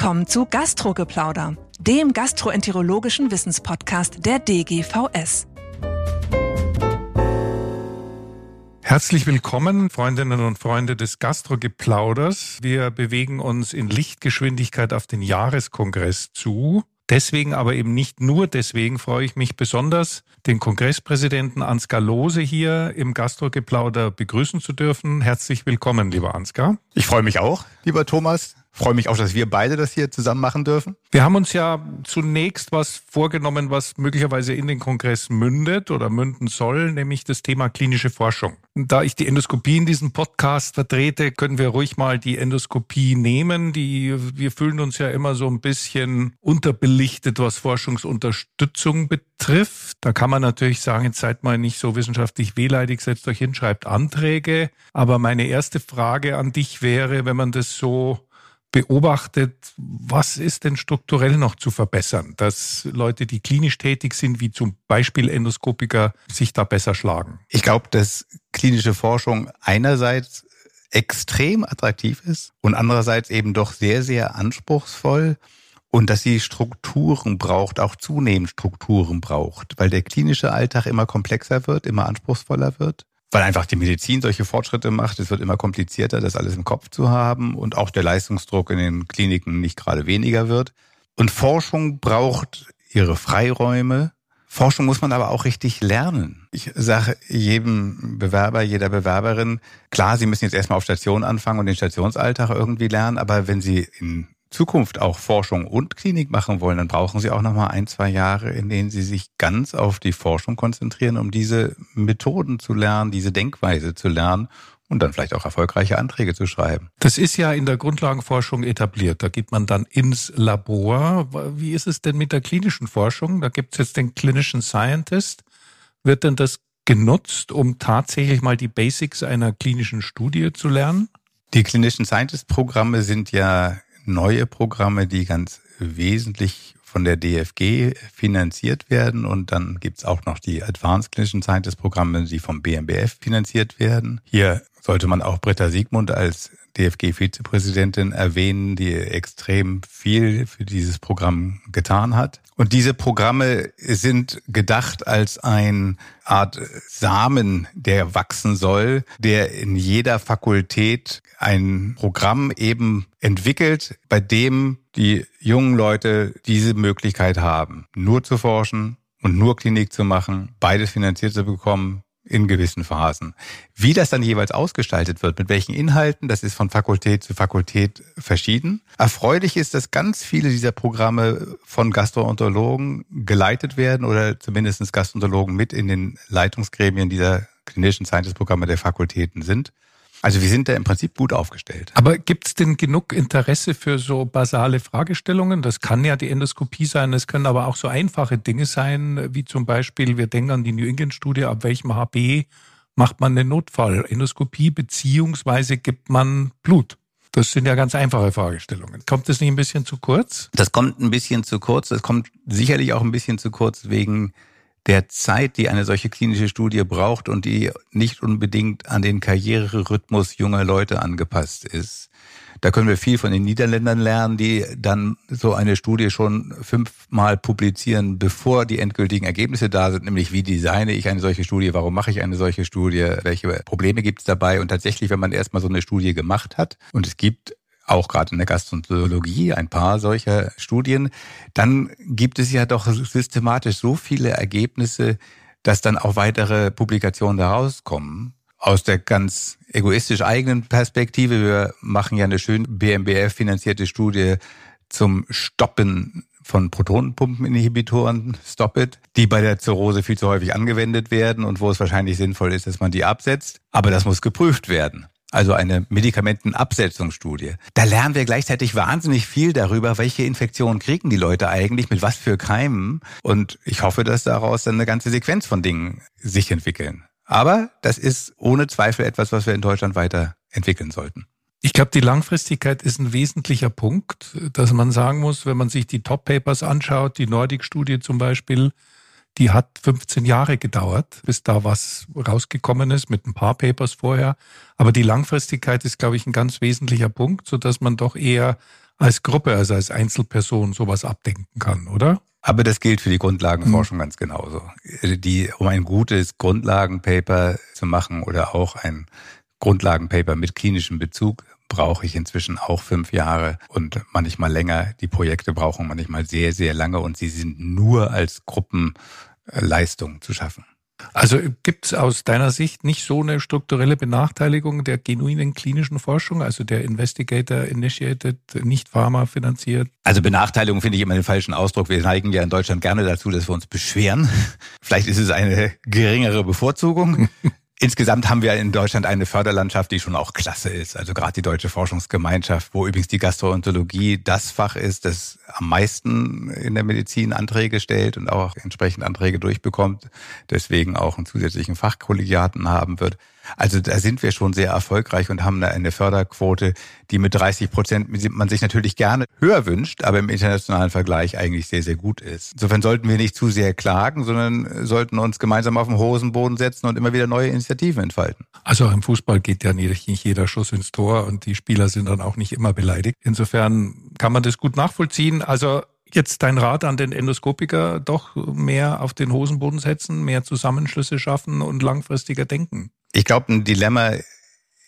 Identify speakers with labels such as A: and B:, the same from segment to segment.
A: willkommen zu Gastrogeplauder, dem gastroenterologischen Wissenspodcast der DGVS.
B: Herzlich willkommen, Freundinnen und Freunde des Gastrogeplauders. Wir bewegen uns in Lichtgeschwindigkeit auf den Jahreskongress zu. Deswegen, aber eben nicht nur deswegen, freue ich mich besonders, den Kongresspräsidenten Ansgar Lose hier im Gastrogeplauder begrüßen zu dürfen. Herzlich willkommen, lieber Ansgar.
C: Ich freue mich auch, lieber Thomas. Freue mich auch, dass wir beide das hier zusammen machen dürfen.
B: Wir haben uns ja zunächst was vorgenommen, was möglicherweise in den Kongress mündet oder münden soll, nämlich das Thema klinische Forschung. Da ich die Endoskopie in diesem Podcast vertrete, können wir ruhig mal die Endoskopie nehmen. Die, wir fühlen uns ja immer so ein bisschen unterbelichtet, was Forschungsunterstützung betrifft. Da kann man natürlich sagen, seid mal nicht so wissenschaftlich wehleidig, setzt euch hin, schreibt Anträge. Aber meine erste Frage an dich wäre, wenn man das so beobachtet, was ist denn strukturell noch zu verbessern, dass Leute, die klinisch tätig sind, wie zum Beispiel Endoskopiker, sich da besser schlagen?
C: Ich glaube, dass klinische Forschung einerseits extrem attraktiv ist und andererseits eben doch sehr, sehr anspruchsvoll und dass sie Strukturen braucht, auch zunehmend Strukturen braucht, weil der klinische Alltag immer komplexer wird, immer anspruchsvoller wird weil einfach die Medizin solche Fortschritte macht. Es wird immer komplizierter, das alles im Kopf zu haben und auch der Leistungsdruck in den Kliniken nicht gerade weniger wird. Und Forschung braucht ihre Freiräume. Forschung muss man aber auch richtig lernen. Ich sage jedem Bewerber, jeder Bewerberin, klar, Sie müssen jetzt erstmal auf Station anfangen und den Stationsalltag irgendwie lernen, aber wenn Sie in Zukunft auch Forschung und Klinik machen wollen, dann brauchen Sie auch noch mal ein, zwei Jahre, in denen Sie sich ganz auf die Forschung konzentrieren, um diese Methoden zu lernen, diese Denkweise zu lernen und dann vielleicht auch erfolgreiche Anträge zu schreiben.
B: Das ist ja in der Grundlagenforschung etabliert. Da geht man dann ins Labor. Wie ist es denn mit der klinischen Forschung? Da gibt es jetzt den klinischen Scientist. Wird denn das genutzt, um tatsächlich mal die Basics einer klinischen Studie zu lernen?
C: Die klinischen Scientist-Programme sind ja neue Programme, die ganz wesentlich von der DFG finanziert werden. Und dann gibt's auch noch die Advanced Clinical Scientist Programme, die vom BMBF finanziert werden. Hier sollte man auch Britta Siegmund als DFG-Vizepräsidentin erwähnen, die extrem viel für dieses Programm getan hat. Und diese Programme sind gedacht als ein Art Samen, der wachsen soll, der in jeder Fakultät ein Programm eben entwickelt, bei dem die jungen Leute diese Möglichkeit haben, nur zu forschen und nur Klinik zu machen, beides finanziert zu bekommen, in gewissen Phasen. Wie das dann jeweils ausgestaltet wird, mit welchen Inhalten, das ist von Fakultät zu Fakultät verschieden. Erfreulich ist, dass ganz viele dieser Programme von Gastroenterologen geleitet werden oder zumindest Gastroenterologen mit in den Leitungsgremien dieser klinischen Scientist-Programme der Fakultäten sind. Also wir sind da im Prinzip gut aufgestellt.
B: Aber gibt es denn genug Interesse für so basale Fragestellungen? Das kann ja die Endoskopie sein, es können aber auch so einfache Dinge sein, wie zum Beispiel, wir denken an die New England-Studie, ab welchem HB macht man eine Notfall-Endoskopie, beziehungsweise gibt man Blut. Das sind ja ganz einfache Fragestellungen. Kommt das nicht ein bisschen zu kurz?
C: Das kommt ein bisschen zu kurz. Das kommt sicherlich auch ein bisschen zu kurz wegen der Zeit, die eine solche klinische Studie braucht und die nicht unbedingt an den Karriererhythmus junger Leute angepasst ist. Da können wir viel von den Niederländern lernen, die dann so eine Studie schon fünfmal publizieren, bevor die endgültigen Ergebnisse da sind, nämlich wie designe ich eine solche Studie, warum mache ich eine solche Studie, welche Probleme gibt es dabei. Und tatsächlich, wenn man erstmal so eine Studie gemacht hat und es gibt auch gerade in der Gastroenterologie ein paar solcher Studien, dann gibt es ja doch systematisch so viele Ergebnisse, dass dann auch weitere Publikationen daraus kommen. Aus der ganz egoistisch eigenen Perspektive, wir machen ja eine schön BMBF finanzierte Studie zum Stoppen von Protonenpumpeninhibitoren, Stop It, die bei der Zirrhose viel zu häufig angewendet werden und wo es wahrscheinlich sinnvoll ist, dass man die absetzt. Aber das muss geprüft werden also eine Medikamentenabsetzungsstudie. Da lernen wir gleichzeitig wahnsinnig viel darüber, welche Infektionen kriegen die Leute eigentlich, mit was für Keimen. Und ich hoffe, dass daraus dann eine ganze Sequenz von Dingen sich entwickeln. Aber das ist ohne Zweifel etwas, was wir in Deutschland weiter entwickeln sollten.
B: Ich glaube, die Langfristigkeit ist ein wesentlicher Punkt, dass man sagen muss, wenn man sich die Top-Papers anschaut, die Nordic-Studie zum Beispiel, die hat 15 Jahre gedauert, bis da was rausgekommen ist mit ein paar Papers vorher. Aber die Langfristigkeit ist, glaube ich, ein ganz wesentlicher Punkt, so dass man doch eher als Gruppe, also als Einzelperson sowas abdenken kann, oder?
C: Aber das gilt für die Grundlagenforschung mhm. ganz genauso. Die, um ein gutes Grundlagenpaper zu machen oder auch ein Grundlagenpaper mit klinischem Bezug, brauche ich inzwischen auch fünf Jahre und manchmal länger. Die Projekte brauchen manchmal sehr, sehr lange und sie sind nur als Gruppenleistung zu schaffen.
B: Also gibt es aus deiner Sicht nicht so eine strukturelle Benachteiligung der genuinen klinischen Forschung, also der Investigator-Initiated, nicht Pharma finanziert?
C: Also Benachteiligung finde ich immer den falschen Ausdruck. Wir neigen ja in Deutschland gerne dazu, dass wir uns beschweren. Vielleicht ist es eine geringere Bevorzugung. Insgesamt haben wir in Deutschland eine Förderlandschaft, die schon auch klasse ist. Also gerade die Deutsche Forschungsgemeinschaft, wo übrigens die Gastroenterologie das Fach ist, das am meisten in der Medizin Anträge stellt und auch entsprechend Anträge durchbekommt, deswegen auch einen zusätzlichen Fachkollegiaten haben wird. Also da sind wir schon sehr erfolgreich und haben eine Förderquote, die mit 30 Prozent man sich natürlich gerne höher wünscht, aber im internationalen Vergleich eigentlich sehr, sehr gut ist. Insofern sollten wir nicht zu sehr klagen, sondern sollten uns gemeinsam auf den Hosenboden setzen und immer wieder neue Initiativen entfalten.
B: Also im Fußball geht ja nicht jeder Schuss ins Tor und die Spieler sind dann auch nicht immer beleidigt. Insofern kann man das gut nachvollziehen. Also jetzt dein Rat an den Endoskopiker, doch mehr auf den Hosenboden setzen, mehr Zusammenschlüsse schaffen und langfristiger denken?
C: Ich glaube, ein Dilemma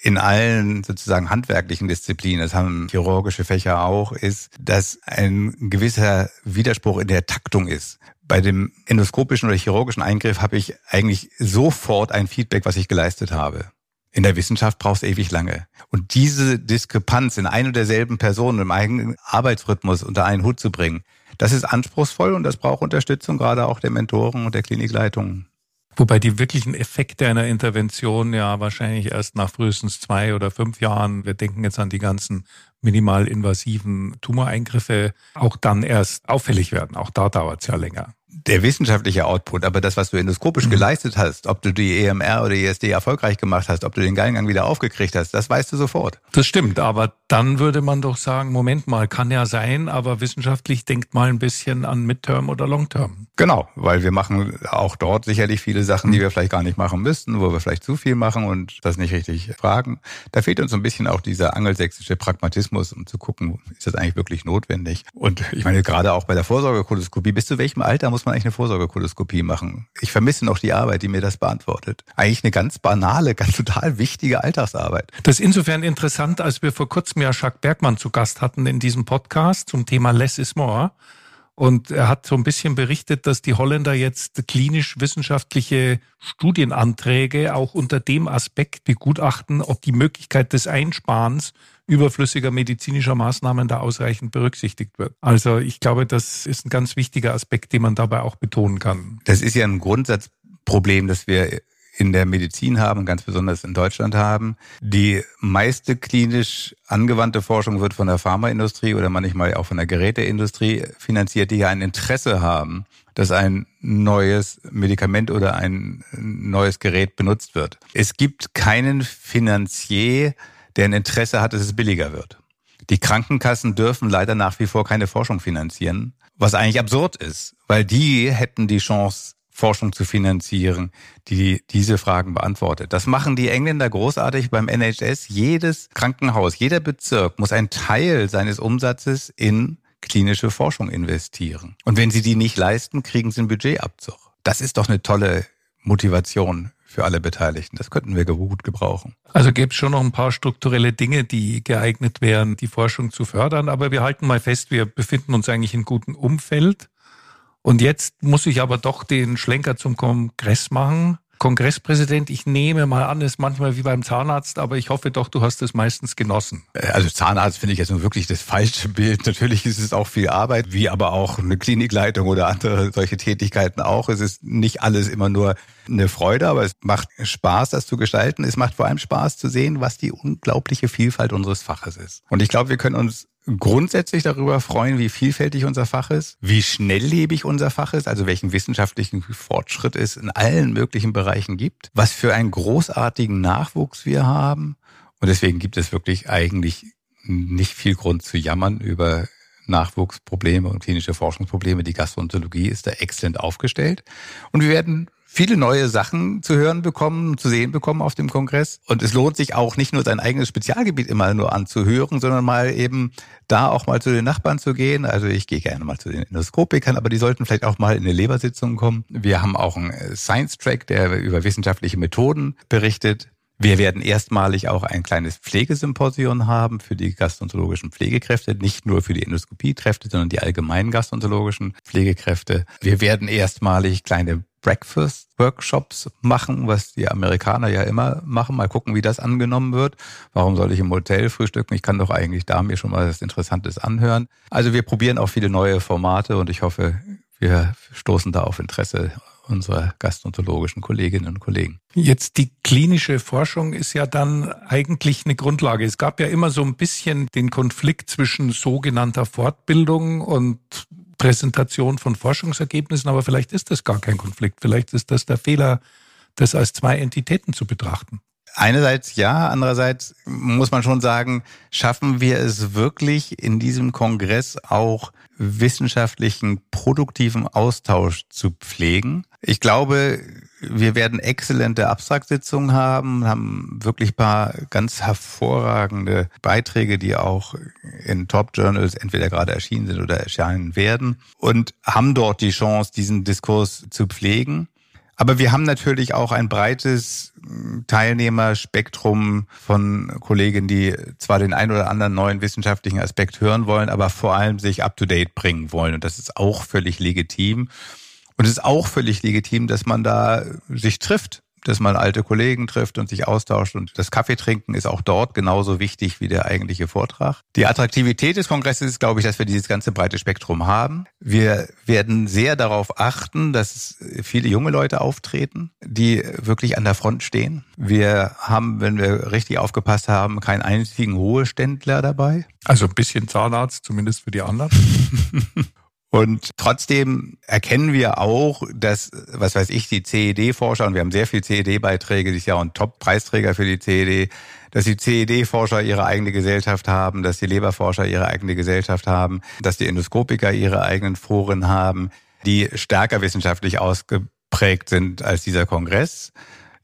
C: in allen sozusagen handwerklichen Disziplinen, das haben chirurgische Fächer auch, ist, dass ein gewisser Widerspruch in der Taktung ist. Bei dem endoskopischen oder chirurgischen Eingriff habe ich eigentlich sofort ein Feedback, was ich geleistet habe. In der Wissenschaft brauchst du ewig lange. Und diese Diskrepanz in ein und derselben Person im eigenen Arbeitsrhythmus unter einen Hut zu bringen, das ist anspruchsvoll und das braucht Unterstützung, gerade auch der Mentoren und der Klinikleitungen.
B: Wobei die wirklichen Effekte einer Intervention ja wahrscheinlich erst nach frühestens zwei oder fünf Jahren, wir denken jetzt an die ganzen minimalinvasiven Tumoreingriffe, auch dann erst auffällig werden. Auch da dauert es ja länger
C: der wissenschaftliche Output, aber das, was du endoskopisch mhm. geleistet hast, ob du die EMR oder ESD erfolgreich gemacht hast, ob du den Gallengang wieder aufgekriegt hast, das weißt du sofort.
B: Das stimmt, aber dann würde man doch sagen, Moment mal, kann ja sein, aber wissenschaftlich denkt mal ein bisschen an Midterm oder Longterm.
C: Genau, weil wir machen auch dort sicherlich viele Sachen, die mhm. wir vielleicht gar nicht machen müssten, wo wir vielleicht zu viel machen und das nicht richtig fragen. Da fehlt uns ein bisschen auch dieser angelsächsische Pragmatismus, um zu gucken, ist das eigentlich wirklich notwendig? Und ich meine, gerade auch bei der Vorsorgekoloskopie, bis zu welchem Alter muss man eigentlich eine Vorsorgekoloskopie machen? Ich vermisse noch die Arbeit, die mir das beantwortet. Eigentlich eine ganz banale, ganz total wichtige Alltagsarbeit.
B: Das ist insofern interessant, als wir vor kurzem ja Jacques Bergmann zu Gast hatten in diesem Podcast zum Thema Less is More. Und er hat so ein bisschen berichtet, dass die Holländer jetzt klinisch-wissenschaftliche Studienanträge auch unter dem Aspekt begutachten, ob die Möglichkeit des Einsparens überflüssiger medizinischer Maßnahmen da ausreichend berücksichtigt wird. Also ich glaube, das ist ein ganz wichtiger Aspekt, den man dabei auch betonen kann.
C: Das ist ja ein Grundsatzproblem, dass wir in der Medizin haben, ganz besonders in Deutschland haben. Die meiste klinisch angewandte Forschung wird von der Pharmaindustrie oder manchmal auch von der Geräteindustrie finanziert, die ja ein Interesse haben, dass ein neues Medikament oder ein neues Gerät benutzt wird. Es gibt keinen Finanzier, der ein Interesse hat, dass es billiger wird. Die Krankenkassen dürfen leider nach wie vor keine Forschung finanzieren, was eigentlich absurd ist, weil die hätten die Chance, Forschung zu finanzieren, die diese Fragen beantwortet. Das machen die Engländer großartig beim NHS. Jedes Krankenhaus, jeder Bezirk muss einen Teil seines Umsatzes in klinische Forschung investieren. Und wenn sie die nicht leisten, kriegen sie einen Budgetabzug. Das ist doch eine tolle Motivation für alle Beteiligten. Das könnten wir gut gebrauchen.
B: Also gäbe es schon noch ein paar strukturelle Dinge, die geeignet wären, die Forschung zu fördern. Aber wir halten mal fest, wir befinden uns eigentlich in gutem Umfeld. Und jetzt muss ich aber doch den Schlenker zum Kongress machen. Kongresspräsident, ich nehme mal an, ist manchmal wie beim Zahnarzt, aber ich hoffe doch, du hast es meistens genossen.
C: Äh, also Zahnarzt finde ich jetzt nun wirklich das falsche Bild. Natürlich ist es auch viel Arbeit, wie aber auch eine Klinikleitung oder andere solche Tätigkeiten auch. Es ist nicht alles immer nur eine Freude, aber es macht Spaß, das zu gestalten. Es macht vor allem Spaß zu sehen, was die unglaubliche Vielfalt unseres Faches ist. Und ich glaube, wir können uns grundsätzlich darüber freuen, wie vielfältig unser Fach ist, wie schnelllebig unser Fach ist, also welchen wissenschaftlichen Fortschritt es in allen möglichen Bereichen gibt, was für einen großartigen Nachwuchs wir haben. Und deswegen gibt es wirklich eigentlich nicht viel Grund zu jammern über Nachwuchsprobleme und klinische Forschungsprobleme. Die Gastroenterologie ist da exzellent aufgestellt. Und wir werden viele neue Sachen zu hören bekommen, zu sehen bekommen auf dem Kongress. Und es lohnt sich auch nicht nur sein eigenes Spezialgebiet immer nur anzuhören, sondern mal eben da auch mal zu den Nachbarn zu gehen. Also ich gehe gerne mal zu den Endoskopikern, aber die sollten vielleicht auch mal in eine Lebersitzung kommen. Wir haben auch einen Science-Track, der über wissenschaftliche Methoden berichtet. Wir werden erstmalig auch ein kleines Pflegesymposion haben für die gastroenterologischen Pflegekräfte, nicht nur für die Endoskopiekräfte, sondern die allgemeinen gastroenterologischen Pflegekräfte. Wir werden erstmalig kleine Breakfast-Workshops machen, was die Amerikaner ja immer machen. Mal gucken, wie das angenommen wird. Warum soll ich im Hotel frühstücken? Ich kann doch eigentlich da mir schon mal was Interessantes anhören. Also wir probieren auch viele neue Formate und ich hoffe, wir stoßen da auf Interesse unserer gastroenterologischen Kolleginnen und Kollegen.
B: Jetzt die klinische Forschung ist ja dann eigentlich eine Grundlage. Es gab ja immer so ein bisschen den Konflikt zwischen sogenannter Fortbildung und Präsentation von Forschungsergebnissen, aber vielleicht ist das gar kein Konflikt. Vielleicht ist das der Fehler, das als zwei Entitäten zu betrachten.
C: Einerseits ja, andererseits muss man schon sagen, schaffen wir es wirklich in diesem Kongress auch wissenschaftlichen, produktiven Austausch zu pflegen. Ich glaube, wir werden exzellente Abstraktsitzungen haben, haben wirklich paar ganz hervorragende Beiträge, die auch in Top-Journals entweder gerade erschienen sind oder erscheinen werden und haben dort die Chance, diesen Diskurs zu pflegen. Aber wir haben natürlich auch ein breites Teilnehmerspektrum von Kollegen, die zwar den ein oder anderen neuen wissenschaftlichen Aspekt hören wollen, aber vor allem sich up-to-date bringen wollen. Und das ist auch völlig legitim. Und es ist auch völlig legitim, dass man da sich trifft, dass man alte Kollegen trifft und sich austauscht. Und das Kaffeetrinken ist auch dort genauso wichtig wie der eigentliche Vortrag. Die Attraktivität des Kongresses ist, glaube ich, dass wir dieses ganze breite Spektrum haben. Wir werden sehr darauf achten, dass viele junge Leute auftreten, die wirklich an der Front stehen. Wir haben, wenn wir richtig aufgepasst haben, keinen einzigen Ruheständler dabei.
B: Also ein bisschen Zahnarzt, zumindest für die anderen.
C: Und trotzdem erkennen wir auch, dass, was weiß ich, die CED-Forscher, und wir haben sehr viel CED-Beiträge dieses Jahr und Top-Preisträger für die CED, dass die CED-Forscher ihre eigene Gesellschaft haben, dass die Leberforscher ihre eigene Gesellschaft haben, dass die Endoskopiker ihre eigenen Foren haben, die stärker wissenschaftlich ausgeprägt sind als dieser Kongress.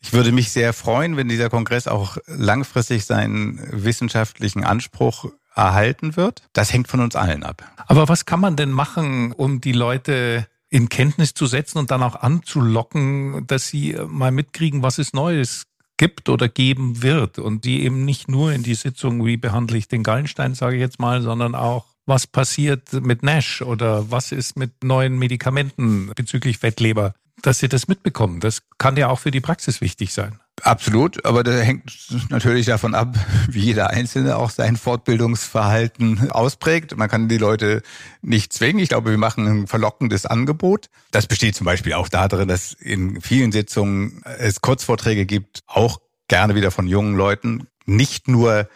C: Ich würde mich sehr freuen, wenn dieser Kongress auch langfristig seinen wissenschaftlichen Anspruch erhalten wird. Das hängt von uns allen ab.
B: Aber was kann man denn machen, um die Leute in Kenntnis zu setzen und dann auch anzulocken, dass sie mal mitkriegen, was es Neues gibt oder geben wird und die eben nicht nur in die Sitzung, wie behandle ich den Gallenstein, sage ich jetzt mal, sondern auch, was passiert mit Nash oder was ist mit neuen Medikamenten bezüglich Fettleber, dass sie das mitbekommen. Das kann ja auch für die Praxis wichtig sein.
C: Absolut, aber das hängt natürlich davon ab, wie jeder Einzelne auch sein Fortbildungsverhalten ausprägt. Man kann die Leute nicht zwingen. Ich glaube, wir machen ein verlockendes Angebot. Das besteht zum Beispiel auch darin, dass in vielen Sitzungen es Kurzvorträge gibt, auch gerne wieder von jungen Leuten. Nicht nur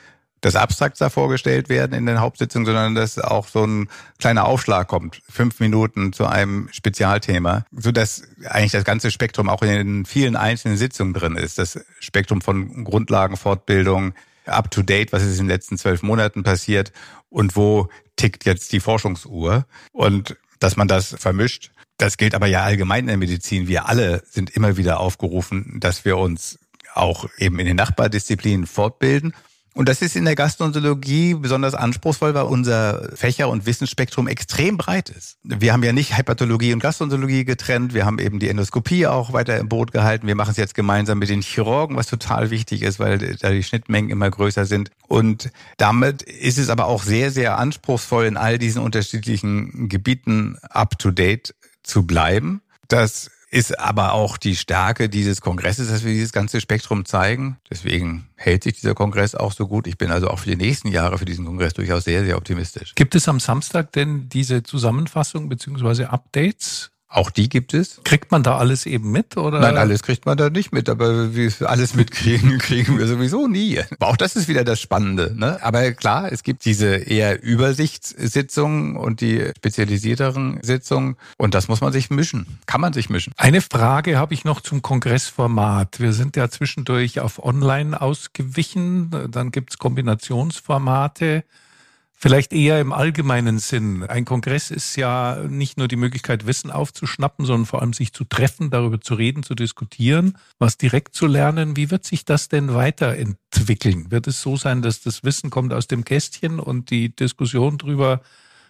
C: das Abstrakt da vorgestellt werden in den Hauptsitzungen, sondern dass auch so ein kleiner Aufschlag kommt, fünf Minuten zu einem Spezialthema, so dass eigentlich das ganze Spektrum auch in den vielen einzelnen Sitzungen drin ist. Das Spektrum von Grundlagenfortbildung, up to date, was ist in den letzten zwölf Monaten passiert und wo tickt jetzt die Forschungsuhr und dass man das vermischt. Das gilt aber ja allgemein in der Medizin. Wir alle sind immer wieder aufgerufen, dass wir uns auch eben in den Nachbardisziplinen fortbilden und das ist in der Gastroenterologie besonders anspruchsvoll, weil unser Fächer- und Wissensspektrum extrem breit ist. Wir haben ja nicht Hepatologie und Gastroenterologie getrennt. Wir haben eben die Endoskopie auch weiter im Boot gehalten. Wir machen es jetzt gemeinsam mit den Chirurgen, was total wichtig ist, weil da die Schnittmengen immer größer sind. Und damit ist es aber auch sehr, sehr anspruchsvoll, in all diesen unterschiedlichen Gebieten up to date zu bleiben. Das ist aber auch die Stärke dieses Kongresses, dass wir dieses ganze Spektrum zeigen. Deswegen hält sich dieser Kongress auch so gut. Ich bin also auch für die nächsten Jahre für diesen Kongress durchaus sehr, sehr optimistisch.
B: Gibt es am Samstag denn diese Zusammenfassung beziehungsweise Updates
C: auch die gibt es.
B: Kriegt man da alles eben mit oder?
C: Nein, alles kriegt man da nicht mit, aber wir alles mitkriegen, kriegen wir sowieso nie. Aber auch das ist wieder das Spannende. Ne? Aber klar, es gibt diese eher Übersichtssitzungen und die spezialisierteren Sitzungen und das muss man sich mischen. Kann man sich mischen.
B: Eine Frage habe ich noch zum Kongressformat. Wir sind ja zwischendurch auf Online ausgewichen, dann gibt's Kombinationsformate. Vielleicht eher im allgemeinen Sinn. Ein Kongress ist ja nicht nur die Möglichkeit, Wissen aufzuschnappen, sondern vor allem sich zu treffen, darüber zu reden, zu diskutieren, was direkt zu lernen. Wie wird sich das denn weiterentwickeln? Wird es so sein, dass das Wissen kommt aus dem Kästchen und die Diskussion darüber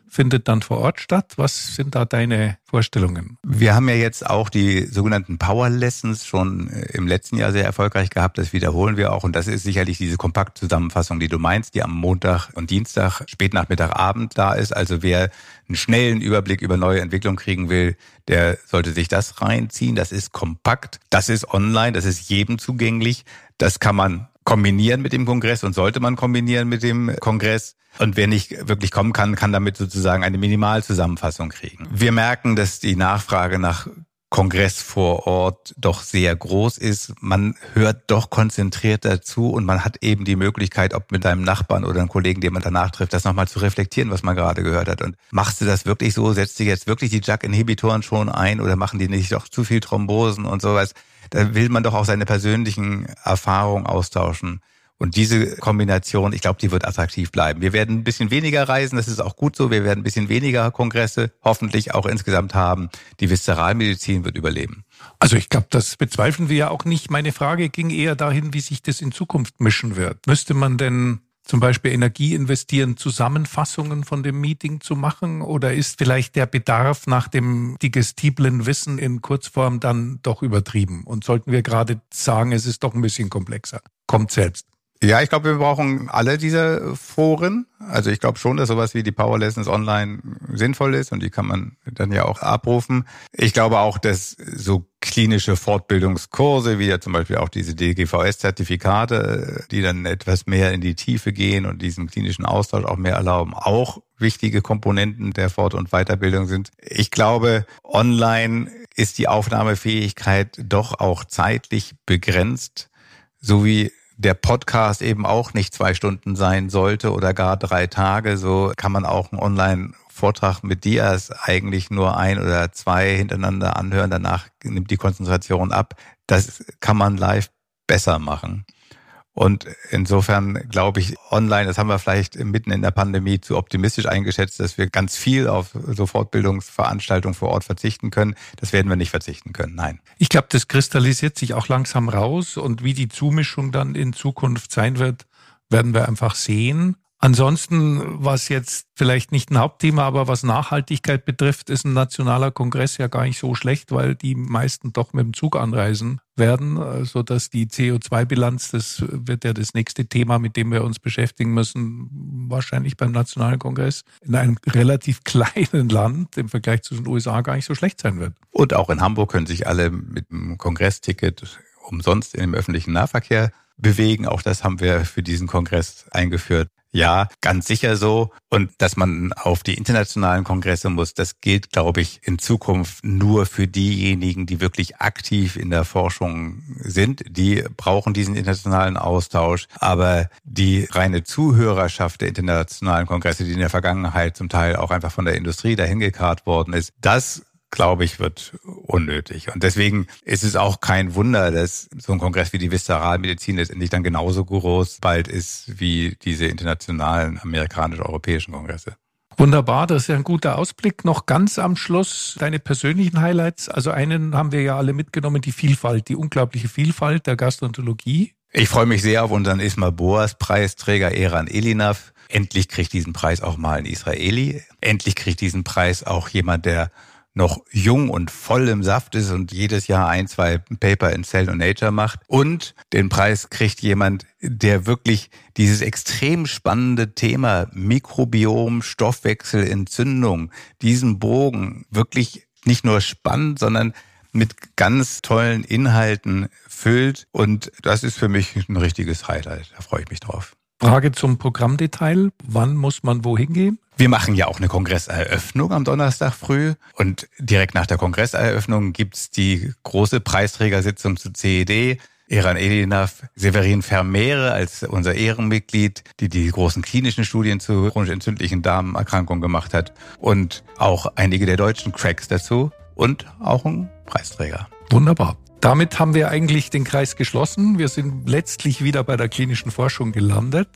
B: findet dann vor Ort statt. Was sind da deine Vorstellungen?
C: Wir haben ja jetzt auch die sogenannten Power Lessons schon äh, im letzten Jahr sehr erfolgreich gehabt. Das wiederholen wir auch. Und das ist sicherlich diese Kompaktzusammenfassung, die du meinst, die am Montag und Dienstag, Spätnachmittag, Abend da ist. Also wer einen schnellen Überblick über neue Entwicklungen kriegen will, der sollte sich das reinziehen. Das ist kompakt. Das ist online. Das ist jedem zugänglich. Das kann man kombinieren mit dem Kongress und sollte man kombinieren mit dem Kongress. Und wer nicht wirklich kommen kann, kann damit sozusagen eine Minimalzusammenfassung kriegen. Wir merken, dass die Nachfrage nach Kongress vor Ort doch sehr groß ist. Man hört doch konzentriert dazu und man hat eben die Möglichkeit, ob mit einem Nachbarn oder einem Kollegen, den man danach trifft, das nochmal zu reflektieren, was man gerade gehört hat. Und machst du das wirklich so? Setzt du jetzt wirklich die JAK-Inhibitoren schon ein oder machen die nicht doch zu viel Thrombosen und sowas? Da will man doch auch seine persönlichen Erfahrungen austauschen. Und diese Kombination, ich glaube, die wird attraktiv bleiben. Wir werden ein bisschen weniger reisen, das ist auch gut so. Wir werden ein bisschen weniger Kongresse hoffentlich auch insgesamt haben. Die Viszeralmedizin wird überleben.
B: Also ich glaube, das bezweifeln wir ja auch nicht. Meine Frage ging eher dahin, wie sich das in Zukunft mischen wird. Müsste man denn zum Beispiel Energie investieren, Zusammenfassungen von dem Meeting zu machen? Oder ist vielleicht der Bedarf nach dem digestiblen Wissen in Kurzform dann doch übertrieben? Und sollten wir gerade sagen, es ist doch ein bisschen komplexer? Kommt selbst.
C: Ja, ich glaube, wir brauchen alle diese Foren. Also ich glaube schon, dass sowas wie die Power Lessons online sinnvoll ist und die kann man dann ja auch abrufen. Ich glaube auch, dass so klinische Fortbildungskurse, wie ja zum Beispiel auch diese DGVS-Zertifikate, die dann etwas mehr in die Tiefe gehen und diesen klinischen Austausch auch mehr erlauben, auch wichtige Komponenten der Fort- und Weiterbildung sind. Ich glaube, online ist die Aufnahmefähigkeit doch auch zeitlich begrenzt, so wie der Podcast eben auch nicht zwei Stunden sein sollte oder gar drei Tage, so kann man auch einen Online-Vortrag mit Dias eigentlich nur ein oder zwei hintereinander anhören. Danach nimmt die Konzentration ab. Das kann man live besser machen. Und insofern glaube ich, online, das haben wir vielleicht mitten in der Pandemie zu optimistisch eingeschätzt, dass wir ganz viel auf so Fortbildungsveranstaltungen vor Ort verzichten können. Das werden wir nicht verzichten können, nein.
B: Ich glaube, das kristallisiert sich auch langsam raus und wie die Zumischung dann in Zukunft sein wird, werden wir einfach sehen. Ansonsten, was jetzt vielleicht nicht ein Hauptthema, aber was Nachhaltigkeit betrifft, ist ein nationaler Kongress ja gar nicht so schlecht, weil die meisten doch mit dem Zug anreisen werden, so dass die CO2-Bilanz, das wird ja das nächste Thema, mit dem wir uns beschäftigen müssen, wahrscheinlich beim Nationalen Kongress in einem relativ kleinen Land im Vergleich zu den USA gar nicht so schlecht sein wird.
C: Und auch in Hamburg können sich alle mit dem Kongressticket umsonst im öffentlichen Nahverkehr bewegen. Auch das haben wir für diesen Kongress eingeführt. Ja, ganz sicher so. Und dass man auf die internationalen Kongresse muss, das gilt, glaube ich, in Zukunft nur für diejenigen, die wirklich aktiv in der Forschung sind. Die brauchen diesen internationalen Austausch. Aber die reine Zuhörerschaft der internationalen Kongresse, die in der Vergangenheit zum Teil auch einfach von der Industrie dahin gekarrt worden ist, das glaube ich, wird unnötig. Und deswegen ist es auch kein Wunder, dass so ein Kongress wie die Viszeralmedizin letztendlich dann genauso groß bald ist wie diese internationalen amerikanisch-europäischen Kongresse.
B: Wunderbar, das ist ja ein guter Ausblick. Noch ganz am Schluss deine persönlichen Highlights. Also einen haben wir ja alle mitgenommen, die Vielfalt, die unglaubliche Vielfalt der Gastroenterologie.
C: Ich freue mich sehr auf unseren Ismail Boas Preisträger Eran Elinav. Endlich kriegt diesen Preis auch mal ein Israeli. Endlich kriegt diesen Preis auch jemand, der noch jung und voll im Saft ist und jedes Jahr ein, zwei Paper in Cell und Nature macht. Und den Preis kriegt jemand, der wirklich dieses extrem spannende Thema Mikrobiom, Stoffwechsel, Entzündung, diesen Bogen wirklich nicht nur spannend, sondern mit ganz tollen Inhalten füllt. Und das ist für mich ein richtiges Highlight. Da freue ich mich drauf.
B: Frage zum Programmdetail. Wann muss man wohin gehen?
C: Wir machen ja auch eine Kongresseröffnung am Donnerstag früh und direkt nach der Kongresseröffnung gibt's die große Preisträgersitzung zu CED. Eran Elinav, Severin Vermeere als unser Ehrenmitglied, die die großen klinischen Studien zu chronisch entzündlichen Darmerkrankungen gemacht hat und auch einige der deutschen Cracks dazu und auch ein Preisträger.
B: Wunderbar. Damit haben wir eigentlich den Kreis geschlossen. Wir sind letztlich wieder bei der klinischen Forschung gelandet.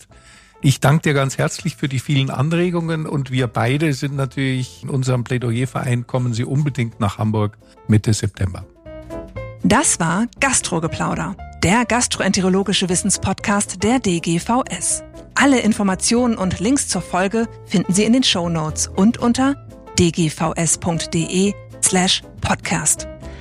B: Ich danke dir ganz herzlich für die vielen Anregungen und wir beide sind natürlich in unserem Plädoyerverein, kommen Sie unbedingt nach Hamburg Mitte September.
A: Das war Gastrogeplauder, der gastroenterologische Wissenspodcast der DGVS. Alle Informationen und Links zur Folge finden Sie in den Show Notes und unter dgvs.de slash podcast.